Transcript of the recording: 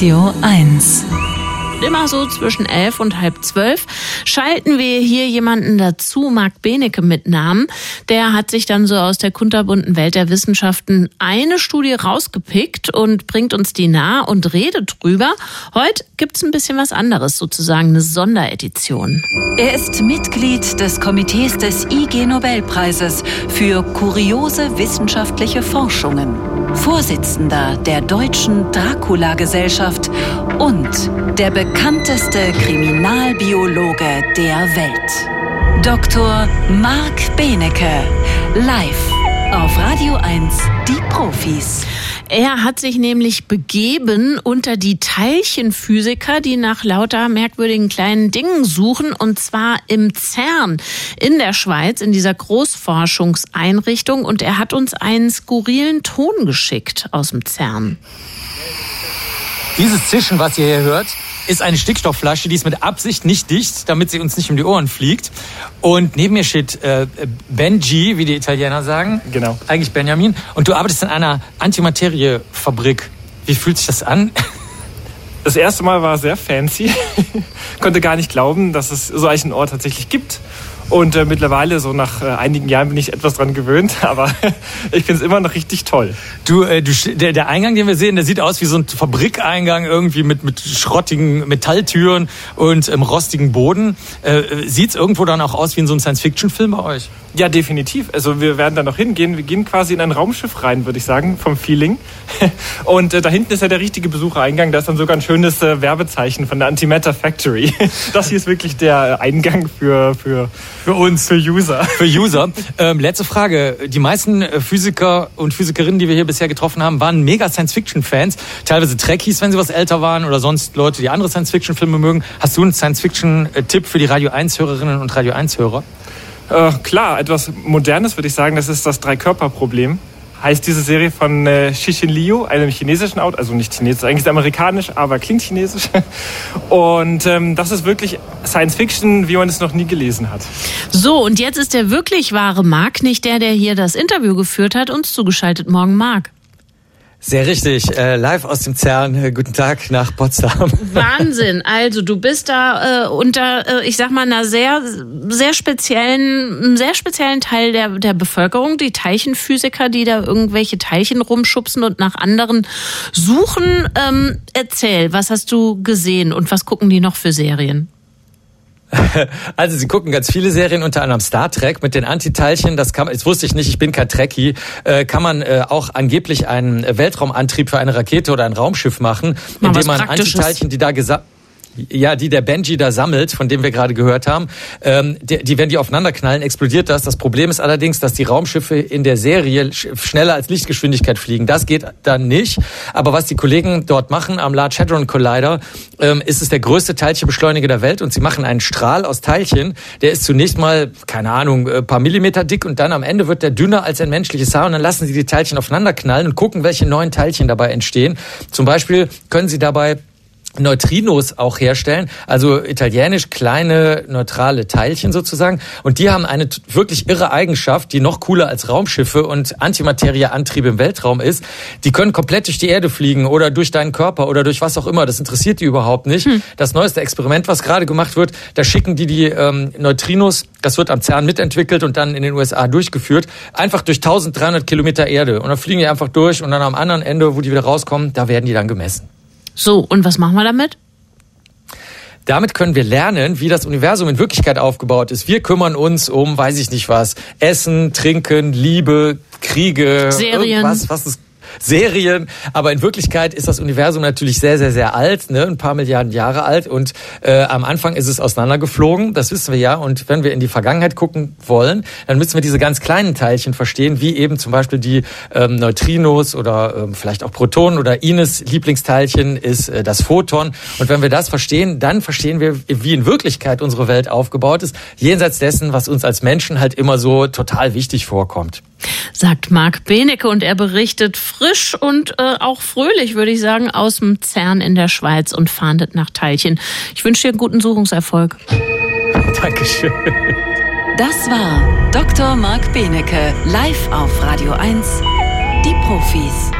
Radio 1 immer so zwischen elf und halb zwölf schalten wir hier jemanden dazu, Marc Benecke mit Namen. Der hat sich dann so aus der kunterbunten Welt der Wissenschaften eine Studie rausgepickt und bringt uns die nah und redet drüber. Heute gibt's ein bisschen was anderes, sozusagen eine Sonderedition. Er ist Mitglied des Komitees des IG Nobelpreises für kuriose wissenschaftliche Forschungen, Vorsitzender der Deutschen Dracula-Gesellschaft und der bekannteste Kriminalbiologe der Welt. Dr. Marc Benecke, live auf Radio 1, die Profis. Er hat sich nämlich begeben unter die Teilchenphysiker, die nach lauter merkwürdigen kleinen Dingen suchen, und zwar im CERN in der Schweiz, in dieser Großforschungseinrichtung. Und er hat uns einen skurrilen Ton geschickt aus dem CERN. Dieses Zischen, was ihr hier hört, ist eine Stickstoffflasche, die ist mit Absicht nicht dicht, damit sie uns nicht um die Ohren fliegt. Und neben mir steht äh, Benji, wie die Italiener sagen. Genau. Eigentlich Benjamin. Und du arbeitest in einer Antimateriefabrik. Wie fühlt sich das an? Das erste Mal war sehr fancy. Konnte gar nicht glauben, dass es so einen Ort tatsächlich gibt. Und äh, mittlerweile, so nach äh, einigen Jahren, bin ich etwas dran gewöhnt, aber ich finde es immer noch richtig toll. Du, äh, du der, der Eingang, den wir sehen, der sieht aus wie so ein Fabrikeingang irgendwie mit, mit schrottigen Metalltüren und ähm, rostigen Boden. Äh, sieht es irgendwo dann auch aus wie in so einem Science-Fiction-Film bei euch? Ja, definitiv. Also wir werden da noch hingehen. Wir gehen quasi in ein Raumschiff rein, würde ich sagen, vom Feeling. Und äh, da hinten ist ja der richtige Besuchereingang. Da ist dann sogar ein schönes äh, Werbezeichen von der Antimatter Factory. Das hier ist wirklich der Eingang für, für, für uns, für User. Für User. Ähm, letzte Frage. Die meisten äh, Physiker und Physikerinnen, die wir hier bisher getroffen haben, waren mega Science-Fiction-Fans. Teilweise Trekkies, wenn sie was älter waren oder sonst Leute, die andere Science-Fiction-Filme mögen. Hast du einen Science-Fiction-Tipp für die Radio 1-Hörerinnen und Radio 1-Hörer? Äh, klar, etwas Modernes würde ich sagen, das ist das Drei-Körper-Problem. Heißt diese Serie von äh, Xixin Liu, einem chinesischen Autor, also nicht chinesisch, eigentlich ist amerikanisch, aber klingt chinesisch. Und ähm, das ist wirklich Science Fiction, wie man es noch nie gelesen hat. So, und jetzt ist der wirklich wahre Marc, nicht der, der hier das Interview geführt hat, uns zugeschaltet. Morgen, Marc. Sehr richtig. Äh, live aus dem CERN. Äh, guten Tag nach Potsdam. Wahnsinn. Also du bist da äh, unter, äh, ich sag mal, einer sehr, sehr speziellen, sehr speziellen Teil der, der Bevölkerung, die Teilchenphysiker, die da irgendwelche Teilchen rumschubsen und nach anderen suchen. Ähm, erzähl, was hast du gesehen und was gucken die noch für Serien? Also sie gucken ganz viele Serien, unter anderem Star Trek mit den Antiteilchen. Das kann, das wusste ich nicht. Ich bin kein Trekkie. Äh, kann man äh, auch angeblich einen Weltraumantrieb für eine Rakete oder ein Raumschiff machen, indem man Antiteilchen, die da gesagt ja, die der Benji da sammelt, von dem wir gerade gehört haben, ähm, die, die, wenn die aufeinander knallen, explodiert das. Das Problem ist allerdings, dass die Raumschiffe in der Serie schneller als Lichtgeschwindigkeit fliegen. Das geht dann nicht. Aber was die Kollegen dort machen am Large Hadron Collider, ähm, ist es der größte Teilchenbeschleuniger der Welt und sie machen einen Strahl aus Teilchen. Der ist zunächst mal, keine Ahnung, ein paar Millimeter dick und dann am Ende wird der dünner als ein menschliches Haar und dann lassen sie die Teilchen aufeinander knallen und gucken, welche neuen Teilchen dabei entstehen. Zum Beispiel können sie dabei Neutrinos auch herstellen, also italienisch kleine neutrale Teilchen sozusagen. Und die haben eine wirklich irre Eigenschaft, die noch cooler als Raumschiffe und Antimaterieantrieb im Weltraum ist. Die können komplett durch die Erde fliegen oder durch deinen Körper oder durch was auch immer. Das interessiert die überhaupt nicht. Hm. Das neueste Experiment, was gerade gemacht wird, da schicken die die ähm, Neutrinos, das wird am CERN mitentwickelt und dann in den USA durchgeführt, einfach durch 1300 Kilometer Erde. Und dann fliegen die einfach durch und dann am anderen Ende, wo die wieder rauskommen, da werden die dann gemessen. So, und was machen wir damit? Damit können wir lernen, wie das Universum in Wirklichkeit aufgebaut ist. Wir kümmern uns um, weiß ich nicht was, Essen, Trinken, Liebe, Kriege, Serien. irgendwas, was es Serien. Aber in Wirklichkeit ist das Universum natürlich sehr, sehr, sehr alt, ne? ein paar Milliarden Jahre alt. Und äh, am Anfang ist es auseinandergeflogen, das wissen wir ja. Und wenn wir in die Vergangenheit gucken wollen, dann müssen wir diese ganz kleinen Teilchen verstehen, wie eben zum Beispiel die ähm, Neutrinos oder ähm, vielleicht auch Protonen oder Ines Lieblingsteilchen ist äh, das Photon. Und wenn wir das verstehen, dann verstehen wir, wie in Wirklichkeit unsere Welt aufgebaut ist, jenseits dessen, was uns als Menschen halt immer so total wichtig vorkommt sagt Marc Benecke und er berichtet frisch und äh, auch fröhlich, würde ich sagen, aus dem CERN in der Schweiz und fahndet nach Teilchen. Ich wünsche dir einen guten Suchungserfolg. Dankeschön. Das war Dr. Marc Benecke live auf Radio 1. Die Profis.